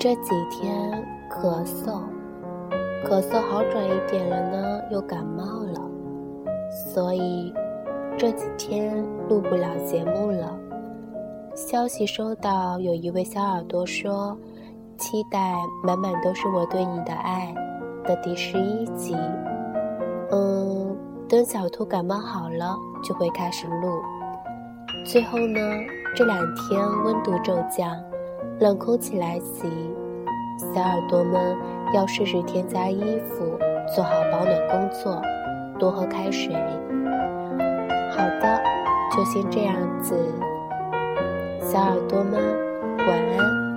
这几天咳嗽，咳嗽好转一点了呢，又感冒了，所以这几天录不了节目了。消息收到，有一位小耳朵说，期待满满都是我对你的爱的第十一集。嗯，等小兔感冒好了就会开始录。最后呢，这两天温度骤降。冷空气来袭，小耳朵们要适时添加衣服，做好保暖工作，多喝开水。好的，就先这样子，小耳朵们。晚安